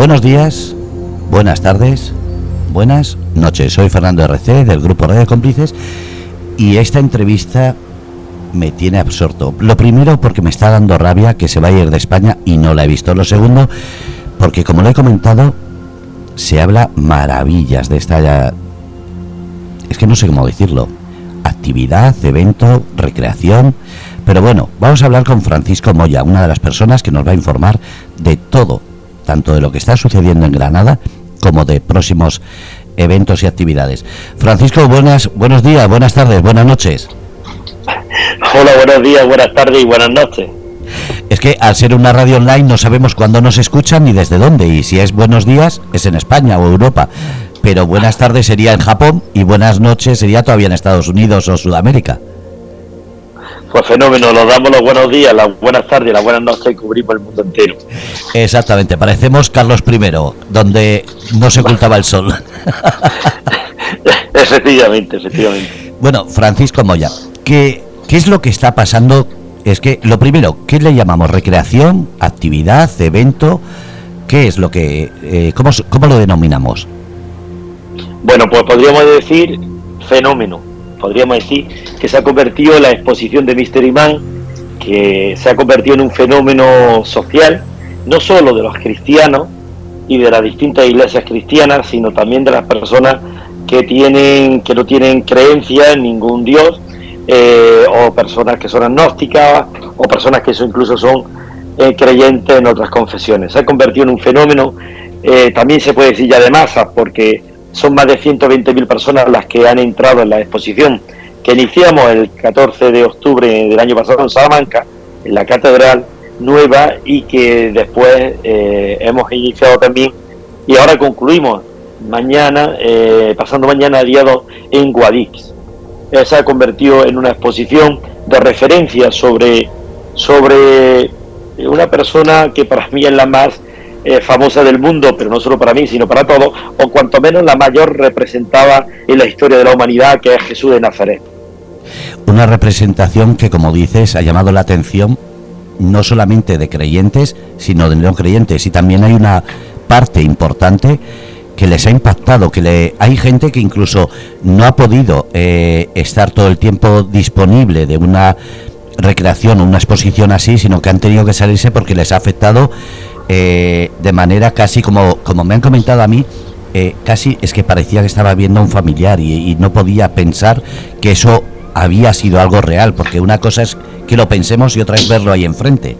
Buenos días, buenas tardes, buenas noches. Soy Fernando RC del grupo Radio Cómplices y esta entrevista me tiene absorto. Lo primero porque me está dando rabia que se va a ir de España y no la he visto. Lo segundo porque como lo he comentado se habla maravillas de esta es que no sé cómo decirlo. Actividad, evento, recreación. Pero bueno, vamos a hablar con Francisco Moya, una de las personas que nos va a informar de todo, tanto de lo que está sucediendo en Granada como de próximos eventos y actividades. Francisco, buenas, buenos días, buenas tardes, buenas noches. Hola, buenos días, buenas tardes y buenas noches. Es que al ser una radio online no sabemos cuándo nos escuchan ni desde dónde, y si es buenos días es en España o Europa, pero buenas tardes sería en Japón y buenas noches sería todavía en Estados Unidos o Sudamérica. Pues fenómeno, nos damos los buenos días, las buenas tardes, las buenas noches y cubrimos el mundo entero. Exactamente, parecemos Carlos I, donde no se ocultaba el sol. efectivamente, efectivamente. Bueno, Francisco Moya, ¿qué, ¿qué es lo que está pasando? Es que, lo primero, ¿qué le llamamos? ¿Recreación? ¿Actividad? ¿Evento? ¿Qué es lo que... Eh, cómo, ¿Cómo lo denominamos? Bueno, pues podríamos decir fenómeno podríamos decir que se ha convertido la exposición de Mystery Man, que se ha convertido en un fenómeno social, no solo de los cristianos y de las distintas iglesias cristianas, sino también de las personas que tienen que no tienen creencia en ningún dios, eh, o personas que son agnósticas, o personas que incluso son eh, creyentes en otras confesiones. Se ha convertido en un fenómeno, eh, también se puede decir ya de masa, porque son más de 120.000 personas las que han entrado en la exposición que iniciamos el 14 de octubre del año pasado en Salamanca, en la Catedral Nueva, y que después eh, hemos iniciado también, y ahora concluimos mañana, eh, pasando mañana día 2, en Guadix. Se ha convertido en una exposición de referencia sobre, sobre una persona que para mí es la más eh, famosa del mundo, pero no solo para mí, sino para todos, o cuanto menos la mayor representada en la historia de la humanidad, que es Jesús de Nazaret. Una representación que, como dices, ha llamado la atención no solamente de creyentes, sino de no creyentes, y también hay una parte importante que les ha impactado, que hay gente que incluso no ha podido eh, estar todo el tiempo disponible de una recreación o una exposición así, sino que han tenido que salirse porque les ha afectado eh, de manera casi como, como me han comentado a mí, eh, casi es que parecía que estaba viendo a un familiar y, no podía pensar que eso había sido algo real, porque una cosa es que lo pensemos y otra es verlo ahí enfrente.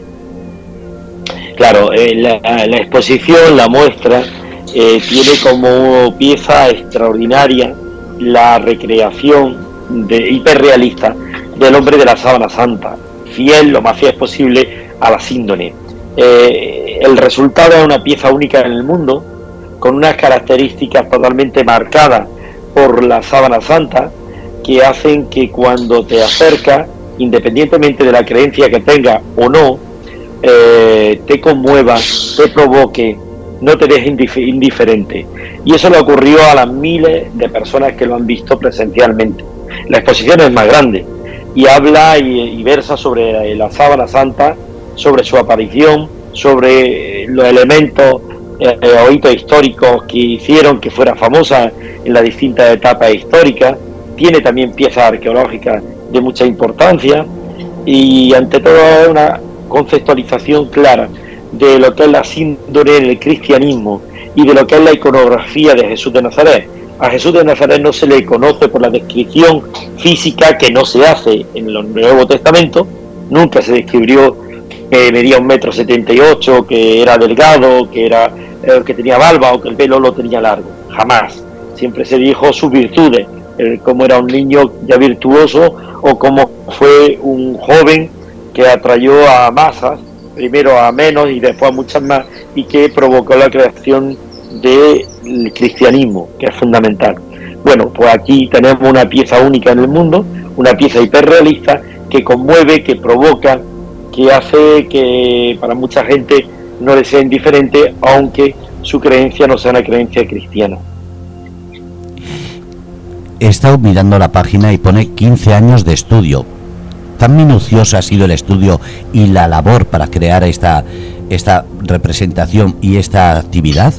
Claro, eh, la, exposición, la muestra, tiene como pieza extraordinaria la recreación de hiperrealista del hombre de la sábana santa, fiel, lo más fiel posible a la síndone. Eh, el resultado es una pieza única en el mundo, con unas características totalmente marcadas por la sábana santa, que hacen que cuando te acercas, independientemente de la creencia que tengas o no, eh, te conmueva, te provoque, no te deje indiferente. Y eso le ocurrió a las miles de personas que lo han visto presencialmente. La exposición es más grande y habla y versa sobre la sábana santa sobre su aparición, sobre los elementos eh, o hitos históricos que hicieron que fuera famosa en las distintas etapas históricas. Tiene también piezas arqueológicas de mucha importancia y ante todo una conceptualización clara de lo que es la síndrome en el cristianismo y de lo que es la iconografía de Jesús de Nazaret. A Jesús de Nazaret no se le conoce por la descripción física que no se hace en el Nuevo Testamento, nunca se describió que medía un metro setenta y ocho, que era delgado, que era eh, que tenía barba o que el pelo lo tenía largo. Jamás. Siempre se dijo sus virtudes, cómo era un niño ya virtuoso o cómo fue un joven que atrayó a masas, primero a menos y después a muchas más, y que provocó la creación del cristianismo, que es fundamental. Bueno, pues aquí tenemos una pieza única en el mundo, una pieza hiperrealista que conmueve, que provoca, que hace que para mucha gente no le sea indiferente, aunque su creencia no sea una creencia cristiana. He estado mirando la página y pone 15 años de estudio. tan minuciosa ha sido el estudio y la labor para crear esta, esta representación y esta actividad?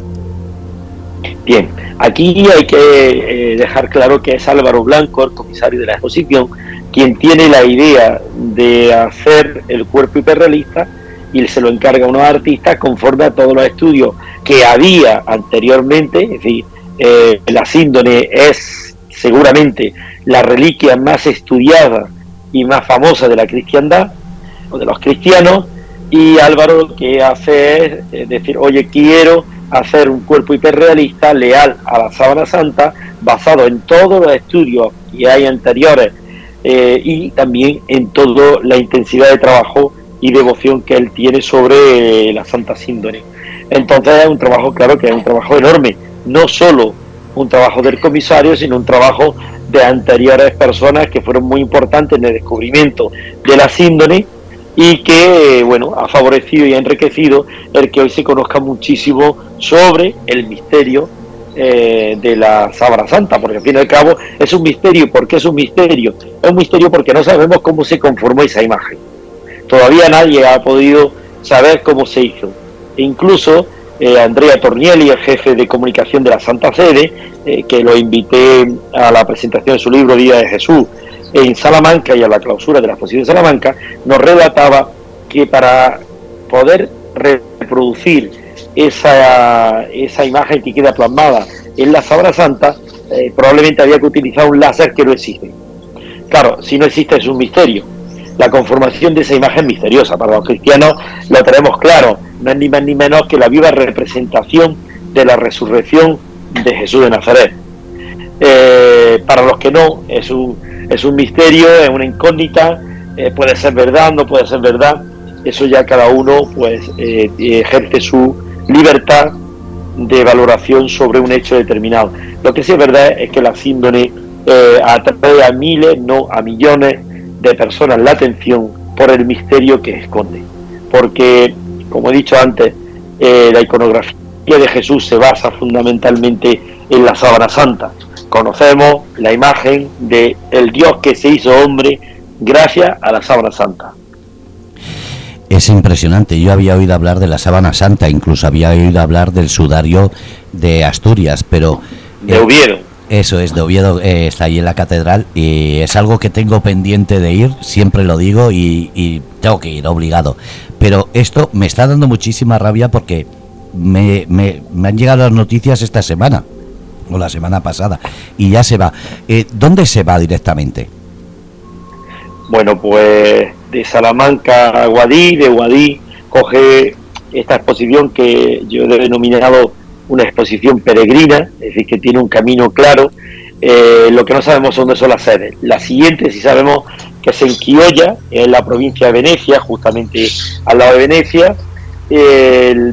Bien, aquí hay que eh, dejar claro que es Álvaro Blanco, el comisario de la exposición, quien tiene la idea de hacer el cuerpo hiperrealista y se lo encarga a unos artistas conforme a todos los estudios que había anteriormente, es decir, eh, la síndone es seguramente la reliquia más estudiada y más famosa de la cristiandad o de los cristianos y Álvaro lo que hace es decir, oye, quiero hacer un cuerpo hiperrealista leal a la sábana santa basado en todos los estudios que hay anteriores eh, y también en toda la intensidad de trabajo y devoción que él tiene sobre la Santa Síndone. Entonces es un trabajo, claro que es un trabajo enorme, no solo un trabajo del comisario, sino un trabajo de anteriores personas que fueron muy importantes en el descubrimiento de la síndone y que, bueno, ha favorecido y ha enriquecido el que hoy se conozca muchísimo sobre el misterio eh, de la Sábana Santa, porque al fin y al cabo es un misterio. ¿Por qué es un misterio? Es un misterio porque no sabemos cómo se conformó esa imagen. Todavía nadie ha podido saber cómo se hizo. E incluso eh, Andrea Tornielli, el jefe de comunicación de la Santa Sede, eh, que lo invité a la presentación de su libro Día de Jesús en Salamanca y a la clausura de la exposición de Salamanca, nos relataba que para poder reproducir esa, esa imagen que queda plasmada en la Sabra Santa, eh, probablemente había que utilizar un láser que no existe. Claro, si no existe es un misterio. La conformación de esa imagen misteriosa. Para los cristianos lo tenemos claro. No es ni más ni menos que la viva representación de la resurrección de Jesús de Nazaret. Eh, para los que no, es un, es un misterio, es una incógnita, eh, puede ser verdad, no puede ser verdad. Eso ya cada uno pues ejerce su, libertad de valoración sobre un hecho determinado. Lo que sí es verdad es que la síndrome eh, atrae a miles, no a millones de personas la atención por el misterio que esconde. Porque, como he dicho antes, eh, la iconografía de Jesús se basa fundamentalmente en la sábana santa. Conocemos la imagen de el Dios que se hizo hombre gracias a la sábana santa. Es impresionante. Yo había oído hablar de la sábana santa, incluso había oído hablar del sudario de Asturias, pero... De Oviedo. eso es, de Oviedo eh, está ahí en la catedral y es algo que tengo pendiente de ir, siempre lo digo y, tengo que ir, obligado. Pero esto me está dando muchísima rabia porque me, me, han llegado las noticias esta semana, o la semana pasada, y ya se va. Eh, ¿Dónde se va directamente? Bueno, pues de Salamanca a Guadí, de Guadí coge esta exposición que yo he denominado una exposición peregrina, es decir, que tiene un camino claro. Eh, lo que no sabemos dónde son las sedes. La siguiente sí sabemos que es en Quiolla, en la provincia de Venecia, justamente al lado de Venecia.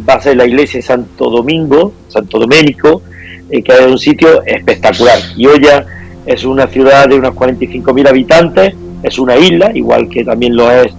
va a ser la iglesia de Santo Domingo, Santo Doménico, eh, que es un sitio espectacular. Quiolla es una ciudad de unos 45.000 habitantes, es una isla, igual que también lo es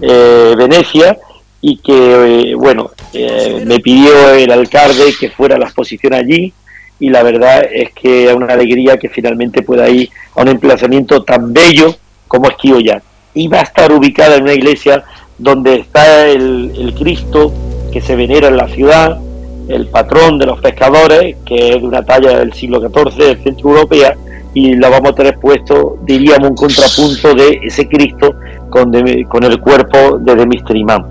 eh, Venecia, y que, eh, bueno, eh, me pidió el alcalde que fuera a la exposición allí, y la verdad es que es una alegría que finalmente pueda ir a un emplazamiento tan bello como es Quiolla. Y va a estar ubicada en una iglesia donde está el, el Cristo que se venera en la ciudad, el patrón de los pescadores, que es de una talla del siglo XIV del centro europea, y la vamos a tener puesto, diríamos, un contrapunto de ese Cristo con, con el cuerpo de Demis Imam.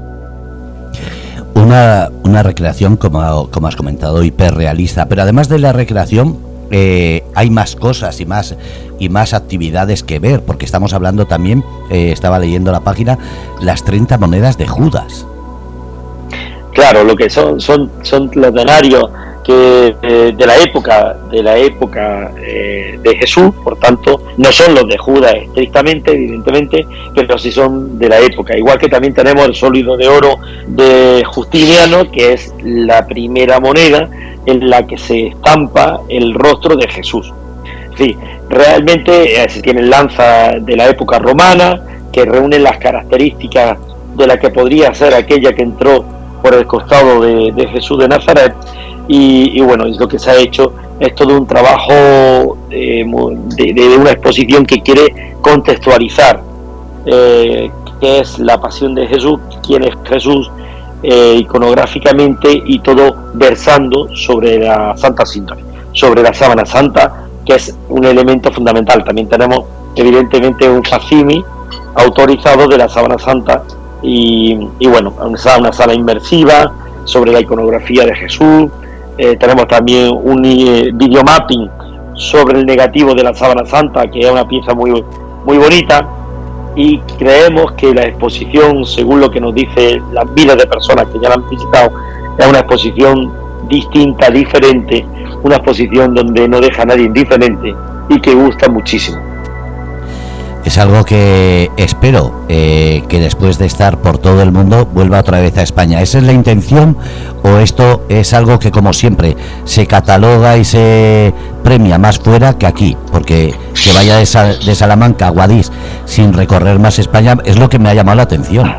Una, una recreación, como, como has comentado, hiperrealista, pero además de la recreación, eh, hay más cosas y más y más actividades que ver, porque estamos hablando también, eh, estaba leyendo la página, las 30 monedas de Judas. Claro, lo que son son son los denarios eh, de la época de la época eh, de Jesús, por tanto, no son los de Judas estrictamente, evidentemente, pero sí son de la época. Igual que también tenemos el sólido de oro de Justiniano, que es la primera moneda en la que se estampa el rostro de Jesús. Sí, realmente eh, se lanza de la época romana, que reúne las características de la que podría ser aquella que entró por el costado de Jesús de Nazaret y, bueno, es lo que se ha hecho, es todo un trabajo eh, de, una exposición que quiere contextualizar eh, que es la pasión de Jesús, quién es Jesús, eh, iconográficamente y todo versando sobre la Santa Sintonía, sobre la sábana santa, que es un elemento fundamental. También tenemos evidentemente un facimi autorizado de la sábana santa y, bueno, una, una sala inmersiva sobre la iconografía de Jesús. Eh, tenemos también un eh, videomapping sobre el negativo de la sábana santa, que es una pieza muy, muy bonita. Y creemos que la exposición, según lo que nos dice las miles de personas que ya la han visitado, es una exposición distinta, diferente, una exposición donde no deja a nadie indiferente y que gusta muchísimo es algo que espero eh, que después de estar por todo el mundo vuelva otra vez a España. ¿Esa es la intención o esto es algo que como siempre se cataloga y se premia más fuera que aquí? Porque que vaya de, Salamanca a Guadix sin recorrer más España es lo que me ha llamado la atención.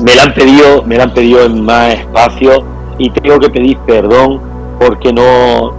Me la han pedido, me la han pedido en más espacio y tengo que pedir perdón porque no,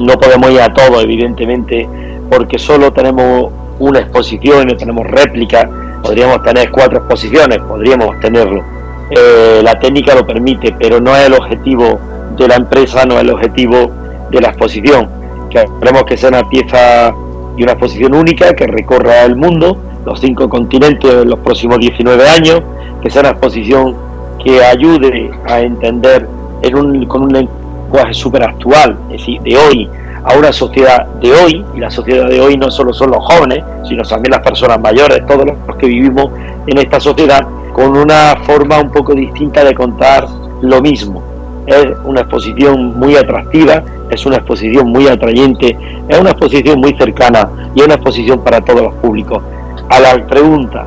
no podemos ir a todo, evidentemente, porque solo tenemos una exposición y no tenemos réplica, podríamos tener cuatro exposiciones, podríamos tenerlo. Eh, la técnica lo permite, pero no es el objetivo de la empresa, no es el objetivo de la exposición. Queremos que sea una pieza y una exposición única que recorra el mundo, los cinco continentes en los próximos 19 años, que sea una exposición que ayude a entender en un, con un lenguaje súper actual, es decir, de hoy, a una sociedad de hoy, y la sociedad de hoy no solo son los jóvenes, sino también las personas mayores, todos los que vivimos en esta sociedad, con una forma un poco distinta de contar lo mismo. Es una exposición muy atractiva, es una exposición muy atrayente, es una exposición muy cercana y es una exposición para todos los públicos. A la pregunta,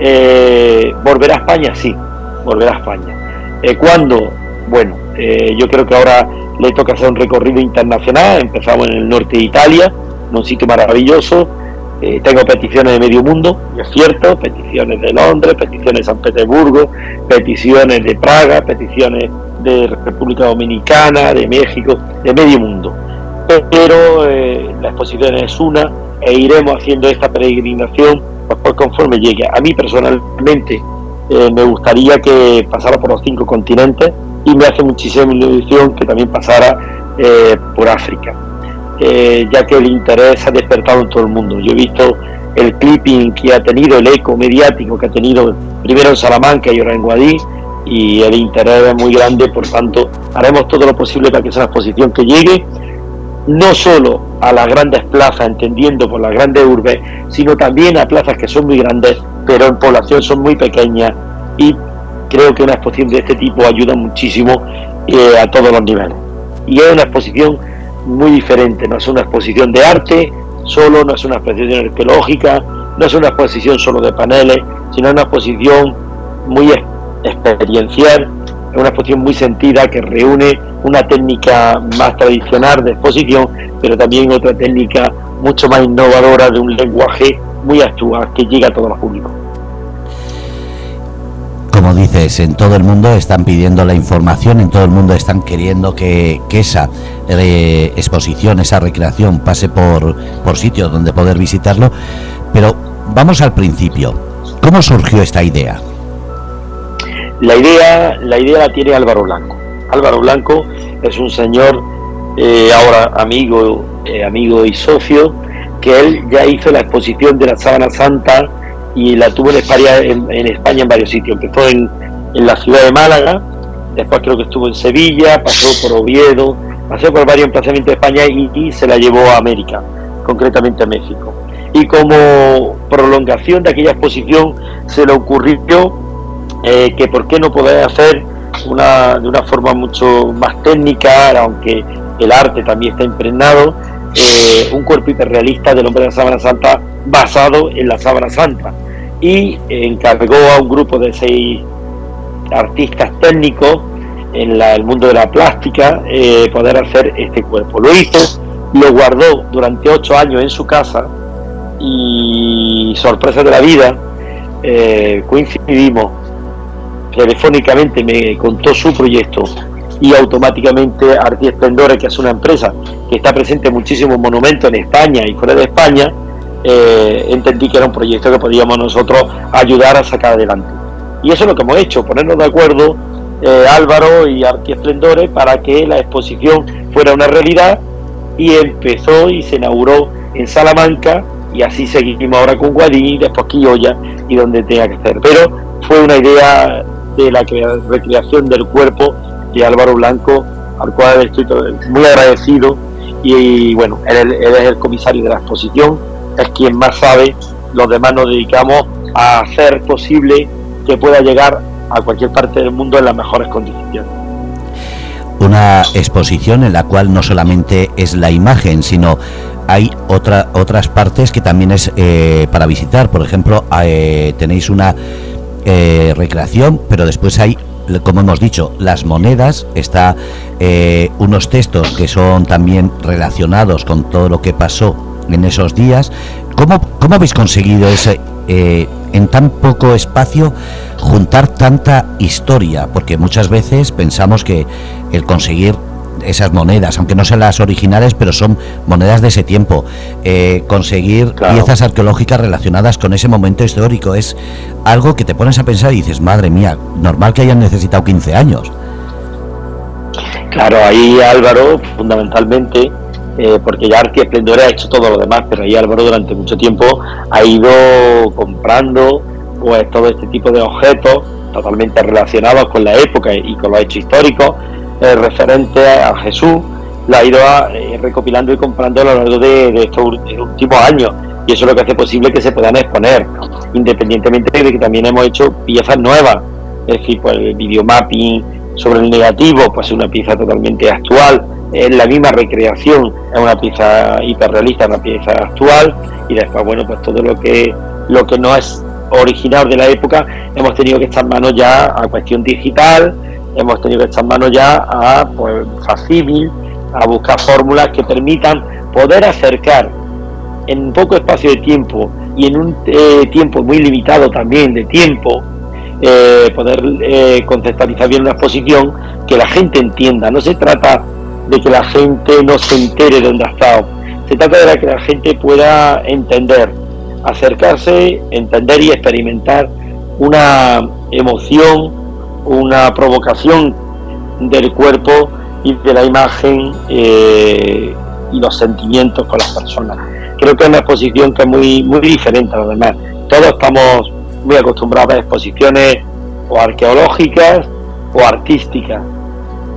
eh, ¿volverá a España? Sí, volverá a España. Eh, ¿Cuándo? Bueno, eh, yo creo que ahora le toca hacer un recorrido internacional, empezamos en el norte de Italia, un sitio maravilloso, eh, tengo peticiones de medio mundo, es cierto, peticiones de Londres, peticiones de San Petersburgo, peticiones de Praga, peticiones de República Dominicana, de México, de medio mundo. Pero eh, la exposición es una e iremos haciendo esta peregrinación pues, conforme llegue. A mí personalmente eh, me gustaría que pasara por los cinco continentes, y me hace muchísima ilusión que también pasara eh, por África, eh, ya que el interés ha despertado en todo el mundo. Yo he visto el clipping que ha tenido, el eco mediático que ha tenido primero en Salamanca y ahora en Guadix, y el interés es muy grande, por tanto haremos todo lo posible para que sea una exposición que llegue no solo a las grandes plazas, entendiendo por las grandes urbes, sino también a plazas que son muy grandes, pero en población son muy pequeñas y creo que una exposición de este tipo ayuda muchísimo eh, a todos los niveles. Y es una exposición muy diferente, no es una exposición de arte solo, no es una exposición arqueológica, no es una exposición solo de paneles, sino una exposición muy experiencial, una exposición muy sentida que reúne una técnica más tradicional de exposición, pero también otra técnica mucho más innovadora de un lenguaje muy actual que llega a todos los públicos como dices, en todo el mundo están pidiendo la información, en todo el mundo están queriendo que, esa eh, exposición, esa recreación pase por, por sitios donde poder visitarlo. Pero vamos al principio. ¿Cómo surgió esta idea? La idea, la idea la tiene Álvaro Blanco. Álvaro Blanco es un señor eh, ahora amigo, eh, amigo y socio, que él ya hizo la exposición de la Sábana Santa y la tuvo en España en, España en varios sitios. Empezó en, en, la ciudad de Málaga, después creo que estuvo en Sevilla, pasó por Oviedo, pasó por varios emplazamientos de España y, se la llevó a América, concretamente a México. Y como prolongación de aquella exposición se le ocurrió eh, que por qué no poder hacer una, de una forma mucho más técnica, aunque el arte también está impregnado, eh, un cuerpo hiperrealista del hombre de la sábana santa basado en la sábana santa y encargó a un grupo de seis artistas técnicos en el mundo de la plástica eh, poder hacer este cuerpo. Lo hizo, lo guardó durante ocho años en su casa y sorpresa de la vida, eh, coincidimos telefónicamente, me contó su proyecto y automáticamente Arti Esplendores, que es una empresa que está presente en muchísimos monumentos en España y fuera de España, eh, entendí que era un proyecto que podíamos nosotros ayudar a sacar adelante. Y eso es lo que hemos hecho, ponernos de acuerdo eh, Álvaro y Arti Esplendores para que la exposición fuera una realidad y empezó y se inauguró en Salamanca y así seguimos ahora con Guadí, después Quilloya y donde tenga que ser. Pero fue una idea de la recreación del cuerpo Álvaro Blanco, al cual estoy muy agradecido y, bueno, él, es el comisario de la exposición, es quien más sabe, los demás nos dedicamos a hacer posible que pueda llegar a cualquier parte del mundo en las mejores condiciones. Una exposición en la cual no solamente es la imagen, sino hay otra, otras partes que también es eh, para visitar. Por ejemplo, eh, tenéis una eh, recreación, pero después hay, como hemos dicho, las monedas, está unos textos que son también relacionados con todo lo que pasó en esos días. ¿Cómo, cómo habéis conseguido ese, en tan poco espacio juntar tanta historia? Porque muchas veces pensamos que el conseguir esas monedas, aunque no sean las originales, pero son monedas de ese tiempo. Eh, conseguir piezas arqueológicas relacionadas con ese momento histórico es algo que te pones a pensar y dices, madre mía, normal que hayan necesitado 15 años. Claro, ahí Álvaro, fundamentalmente, eh, porque ya Arti Esplendor ha hecho todo lo demás, pero ahí Álvaro durante mucho tiempo ha ido comprando pues todo este tipo de objetos totalmente relacionados con la época y con los hechos históricos eh, referente a Jesús, la ha ido eh, recopilando y comprando a lo largo de, estos últimos años. Y eso es lo que hace posible que se puedan exponer, independientemente de que también hemos hecho piezas nuevas, es decir, pues el videomapping sobre el negativo, pues es una pieza totalmente actual, es la misma recreación, es una pieza hiperrealista, una pieza actual, y después, bueno, pues todo lo que, lo que no es original de la época, hemos tenido que estar manos ya a cuestión digital, hemos tenido que echar mano ya a pues, facímil, a buscar fórmulas que permitan poder acercar en poco espacio de tiempo y en un eh, tiempo muy limitado también de tiempo, eh, poder eh, conceptualizar bien una exposición que la gente entienda. No se trata de que la gente no se entere de dónde ha estado, se trata de que la gente pueda entender, acercarse, entender y experimentar una emoción, una provocación del cuerpo y de la imagen eh, y los sentimientos con las personas. Creo que es una exposición que es muy, muy diferente a lo demás. Todos estamos muy acostumbrados a exposiciones o arqueológicas o artísticas,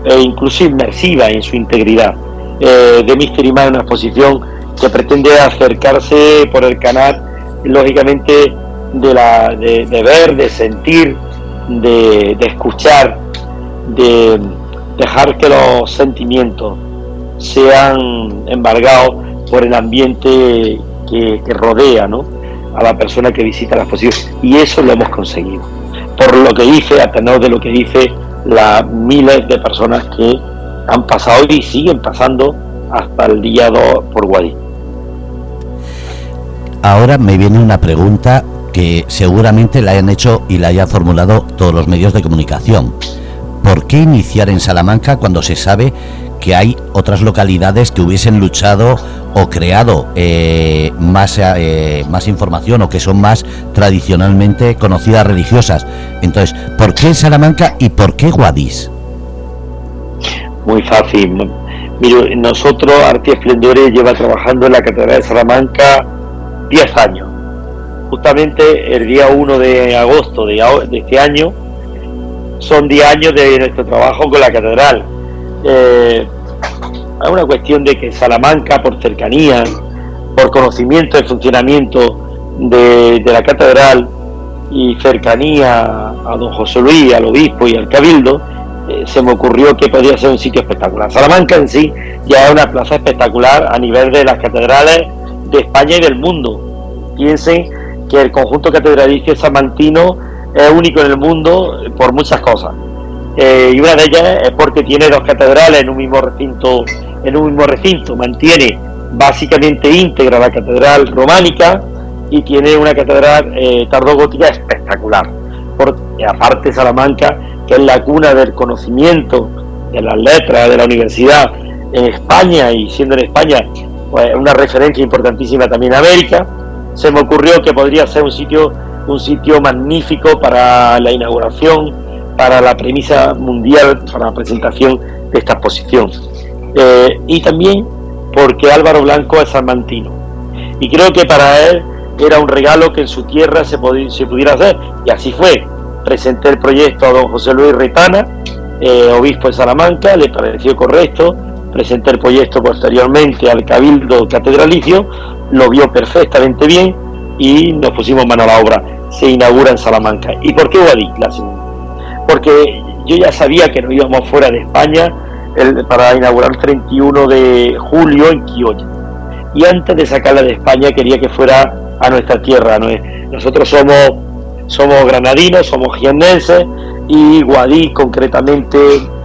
e incluso inmersivas en su integridad. Eh, de Mystery Man es una exposición que pretende acercarse por el canal, lógicamente, de, la, de ver, de sentir, de, escuchar, de dejar que los sentimientos sean embargados por el ambiente que, rodea a la persona que visita la exposición. Y eso lo hemos conseguido. Por lo que dice, a tenor de lo que dice las miles de personas que han pasado y siguen pasando hasta el día 2 por Guadí. Ahora me viene una pregunta que seguramente la hayan hecho y la hayan formulado todos los medios de comunicación. ¿Por qué iniciar en Salamanca cuando se sabe que hay otras localidades que hubiesen luchado o creado eh, más, eh, más información o que son más tradicionalmente conocidas religiosas? Entonces, ¿por qué Salamanca y por qué Guadix? Muy fácil. Mire, nosotros, Arti Esplendores, lleva trabajando en la Catedral de Salamanca 10 años justamente el día 1 de agosto de, este año son 10 años de nuestro trabajo con la catedral. Eh, es una cuestión de que Salamanca, por cercanía, por conocimiento del funcionamiento de, la catedral y cercanía a don José Luis, al obispo y al cabildo, eh, se me ocurrió que podía ser un sitio espectacular. Salamanca en sí ya es una plaza espectacular a nivel de las catedrales de España y del mundo. Piensen que el conjunto catedralicio samantino es único en el mundo por muchas cosas. Eh, y una de ellas es porque tiene dos catedrales en un mismo recinto, en un mismo recinto, mantiene básicamente íntegra la catedral románica y tiene una catedral eh, tardogótica espectacular. Aparte Salamanca, que es la cuna del conocimiento, de las letras, de la universidad en España y siendo en España pues, una referencia importantísima también en América, se me ocurrió que podría ser un sitio, un sitio magnífico para la inauguración, para la premisa mundial, para la presentación de esta exposición. Eh, y también porque Álvaro Blanco es salmantino. Y creo que para él era un regalo que en su tierra se, se pudiera hacer. Y así fue. Presenté el proyecto a don José Luis Retana, eh, obispo de Salamanca, le pareció correcto. Presenté el proyecto posteriormente al Cabildo Catedralicio, lo vio perfectamente bien y nos pusimos mano a la obra. Se inaugura en Salamanca. ¿Y por qué Guadix? Porque yo ya sabía que no íbamos fuera de España para inaugurar el 31 de julio en Quioya. Y antes de sacarla de España quería que fuera a nuestra tierra. Nosotros somos, somos granadinos, somos jiennenses y Guadí concretamente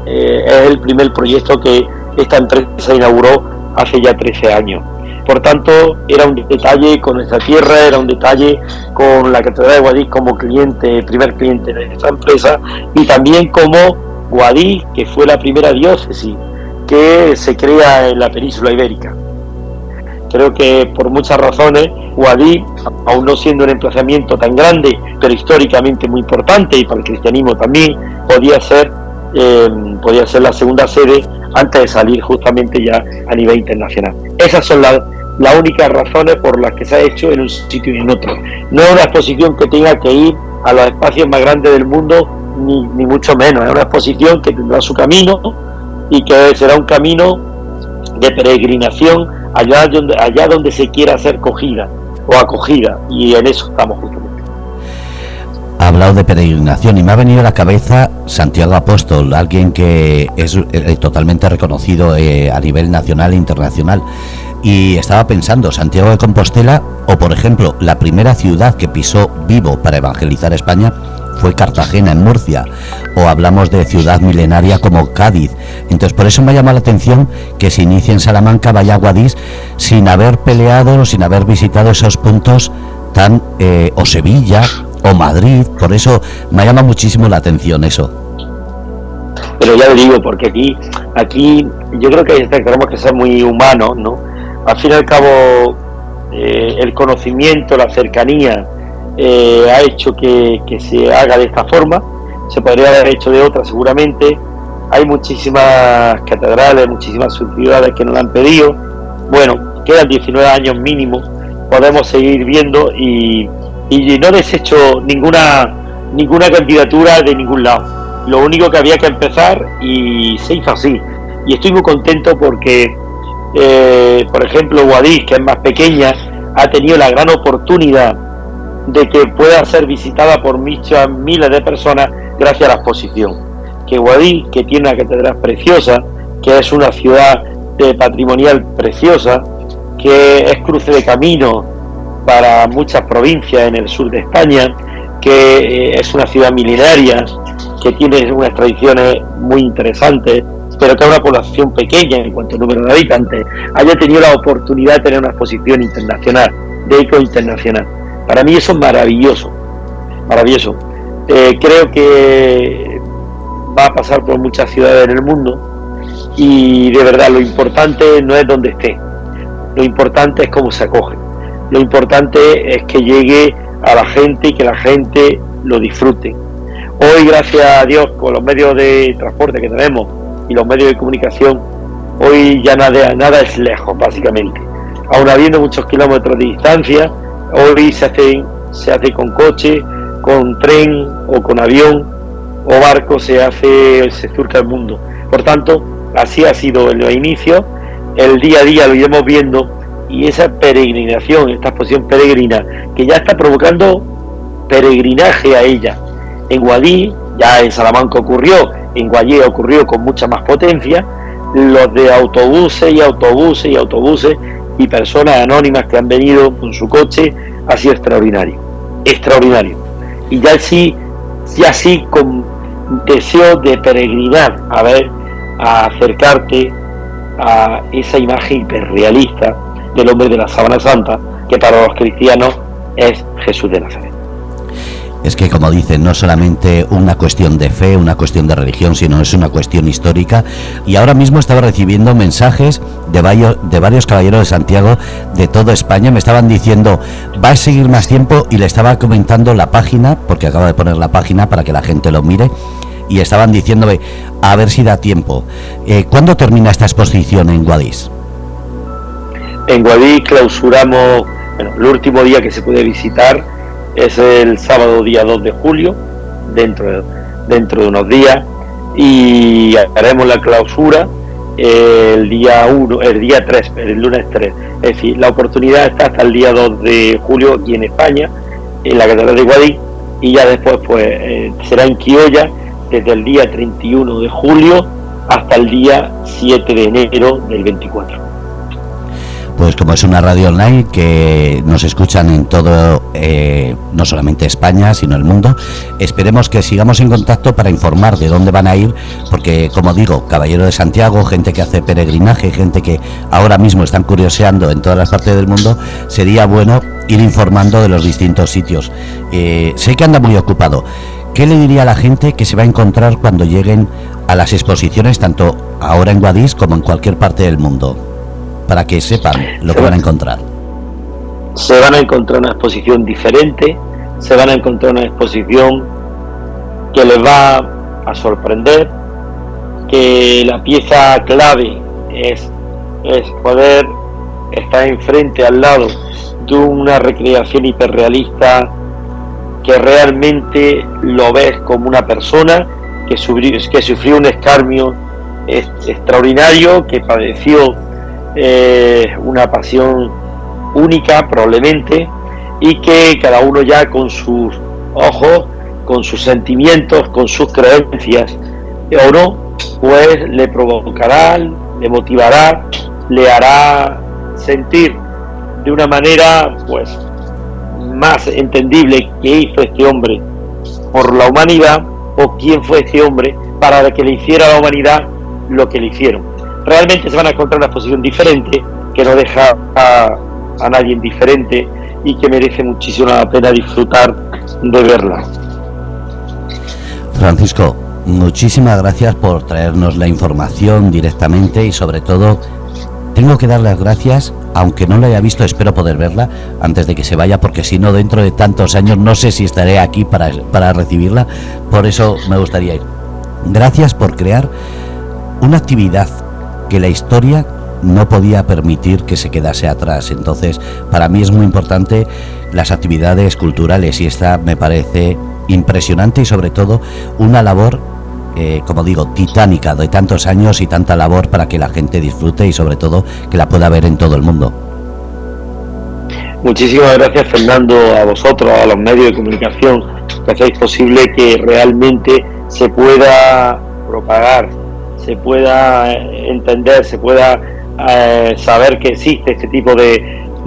eh, es el primer proyecto que esta empresa inauguró hace ya 13 años. Por tanto, era un detalle con nuestra tierra, era un detalle con la Catedral de Guadix como cliente, primer cliente de esta empresa, y también como Guadix, que fue la primera diócesis que se crea en la península ibérica. Creo que por muchas razones, Guadix, aún no siendo un emplazamiento tan grande, pero históricamente muy importante y para el cristianismo también, podía ser, eh, podía ser la segunda sede antes de salir justamente ya a nivel internacional. Esas son las las únicas razones por las que se ha hecho en un sitio y en otro. No es una exposición que tenga que ir a los espacios más grandes del mundo, ni, mucho menos. Es una exposición que tendrá su camino y que será un camino de peregrinación allá donde, allá donde se quiera ser cogida o acogida. Y en eso estamos justamente. Ha hablado de peregrinación y me ha venido a la cabeza Santiago Apóstol, alguien que es eh, totalmente reconocido eh, a nivel nacional e internacional. Y estaba pensando, Santiago de Compostela, o por ejemplo, la primera ciudad que pisó vivo para evangelizar España fue Cartagena, en Murcia, o hablamos de ciudad milenaria como Cádiz. Entonces, por eso me llama la atención que se inicie en Salamanca, vaya sin haber peleado, sin haber visitado esos puntos tan. Eh, o Sevilla, o Madrid, por eso me llama muchísimo la atención eso. Pero ya lo digo, porque aquí, aquí yo creo que tenemos que ser muy humanos, ¿no? Al fin y al cabo eh, el conocimiento, la cercanía eh, ha hecho que, se haga de esta forma, se podría haber hecho de otra seguramente, hay muchísimas catedrales, muchísimas ciudades que nos han pedido, bueno, quedan 19 años mínimo, podemos seguir viendo y, y no desecho ninguna, ninguna candidatura de ningún lado, lo único que había que empezar y se hizo así, y estoy muy contento porque eh, por ejemplo, Guadix, que es más pequeña, ha tenido la gran oportunidad de que pueda ser visitada por muchas miles de personas gracias a la exposición. Que Guadix, que tiene una catedral preciosa, que es una ciudad de patrimonial preciosa, que es cruce de camino para muchas provincias en el sur de España, que eh, es una ciudad milenaria, que tiene unas tradiciones muy interesantes, pero que una población pequeña en cuanto al número de habitantes, haya tenido la oportunidad de tener una exposición internacional, de eco internacional. Para mí eso es maravilloso, maravilloso. Eh, creo que va a pasar por muchas ciudades en el mundo y de verdad lo importante no es donde esté, lo importante es cómo se acoge, lo importante es que llegue a la gente y que la gente lo disfrute. Hoy, gracias a Dios, con los medios de transporte que tenemos, y los medios de comunicación, hoy ya nada, es lejos, básicamente. Aún habiendo muchos kilómetros de distancia, hoy se hace, se hace con coche, con tren o con avión o barco, se hace, se surca el mundo. Por tanto, así ha sido el inicio, el día a día lo iremos viendo y esa peregrinación, esta exposición peregrina, que ya está provocando peregrinaje a ella. En Guadí, ya en Salamanca ocurrió, en Guayé ocurrió con mucha más potencia, los de autobuses y autobuses y autobuses y personas anónimas que han venido con su coche ha sido extraordinario, extraordinario. Y ya sí, ya sí con deseo de peregrinar, a ver, a acercarte a esa imagen hiperrealista del hombre de la sábana santa, que para los cristianos es Jesús de Nazaret. Es que, como dicen, no solamente una cuestión de fe, una cuestión de religión, sino es una cuestión histórica. Y ahora mismo estaba recibiendo mensajes de varios, caballeros de Santiago de toda España. Me estaban diciendo, va a seguir más tiempo y le estaba comentando la página, porque acabo de poner la página para que la gente lo mire. Y estaban diciéndome, a ver si da tiempo. Eh, ¿Cuándo termina esta exposición en Guadix? En Guadix clausuramos, bueno, el último día que se puede visitar es el sábado día 2 de julio, dentro, dentro de unos días, y haremos la clausura el día 1, el día 3, el lunes 3. Es decir, la oportunidad está hasta el día 2 de julio aquí en España, en la Catedral de Guadix, y ya después pues eh, será en Quiolla desde el día 31 de julio hasta el día 7 de enero del 24 pues como es una radio online que nos escuchan en todo, eh, no solamente España, sino el mundo, esperemos que sigamos en contacto para informar de dónde van a ir, porque como digo, Caballero de Santiago, gente que hace peregrinaje, gente que ahora mismo están curioseando en todas las partes del mundo, sería bueno ir informando de los distintos sitios. Eh, sé que anda muy ocupado. ¿Qué le diría a la gente que se va a encontrar cuando lleguen a las exposiciones, tanto ahora en Guadix como en cualquier parte del mundo? Para que sepan lo que van a encontrar. Se van a encontrar una exposición diferente, se van a encontrar una exposición que les va a sorprender, que la pieza clave es, es poder estar enfrente, al lado de una recreación hiperrealista que realmente lo ves como una persona que sufrió, que sufrió un escarmio extraordinario, que padeció eh, una pasión única probablemente y que cada uno ya con sus ojos, con sus sentimientos, con sus creencias o no, pues le provocará, le motivará, le hará sentir de una manera pues más entendible qué hizo este hombre por la humanidad o quién fue este hombre para que le hiciera a la humanidad lo que le hicieron realmente se van a encontrar una exposición diferente, que no deja a, nadie indiferente y que merece muchísimo la pena disfrutar de verla. Francisco, muchísimas gracias por traernos la información directamente y sobre todo tengo que dar las gracias, aunque no la haya visto, espero poder verla antes de que se vaya, porque si no, dentro de tantos años no sé si estaré aquí para, para recibirla, por eso me gustaría ir. Gracias por crear una actividad que la historia no podía permitir que se quedase atrás. Entonces, para mí es muy importante las actividades culturales y esta me parece impresionante y sobre todo una labor, eh, como digo, titánica de tantos años y tanta labor para que la gente disfrute y sobre todo que la pueda ver en todo el mundo. Muchísimas gracias Fernando, a vosotros, a los medios de comunicación, que hacéis posible que realmente se pueda propagar se pueda eh, entender, se pueda eh, saber que existe este tipo de,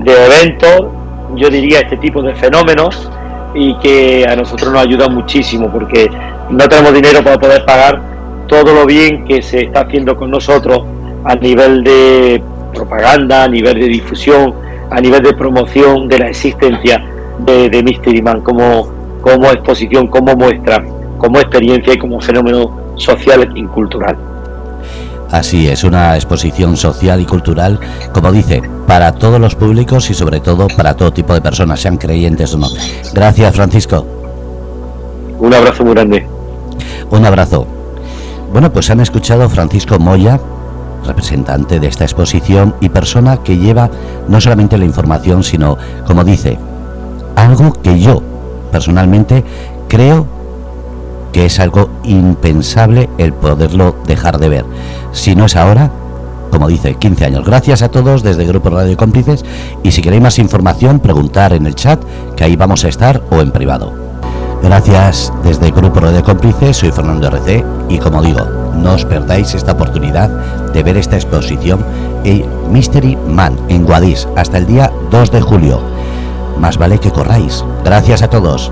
eventos, yo diría este tipo de fenómenos y que a nosotros nos ayuda muchísimo porque no tenemos dinero para poder pagar todo lo bien que se está haciendo con nosotros a nivel de propaganda, a nivel de difusión, a nivel de promoción de la existencia de, de Mystery Man como, como exposición, como muestra, como experiencia y como fenómeno social y cultural. Así es, una exposición social y cultural, como dice, para todos los públicos y sobre todo para todo tipo de personas, sean creyentes o no. Gracias, Francisco. Un abrazo muy grande. Un abrazo. Bueno, pues han escuchado Francisco Moya, representante de esta exposición y persona que lleva no solamente la información, sino, como dice, algo que yo personalmente creo que es algo impensable el poderlo dejar de ver. Si no es ahora, como dice, 15 años. Gracias a todos desde Grupo Radio Cómplices y si queréis más información, preguntar en el chat, que ahí vamos a estar o en privado. Gracias desde Grupo Radio Cómplices, soy Fernando RC y como digo, no os perdáis esta oportunidad de ver esta exposición en Mystery Man en Guadix hasta el día 2 de julio. Más vale que corráis. Gracias a todos.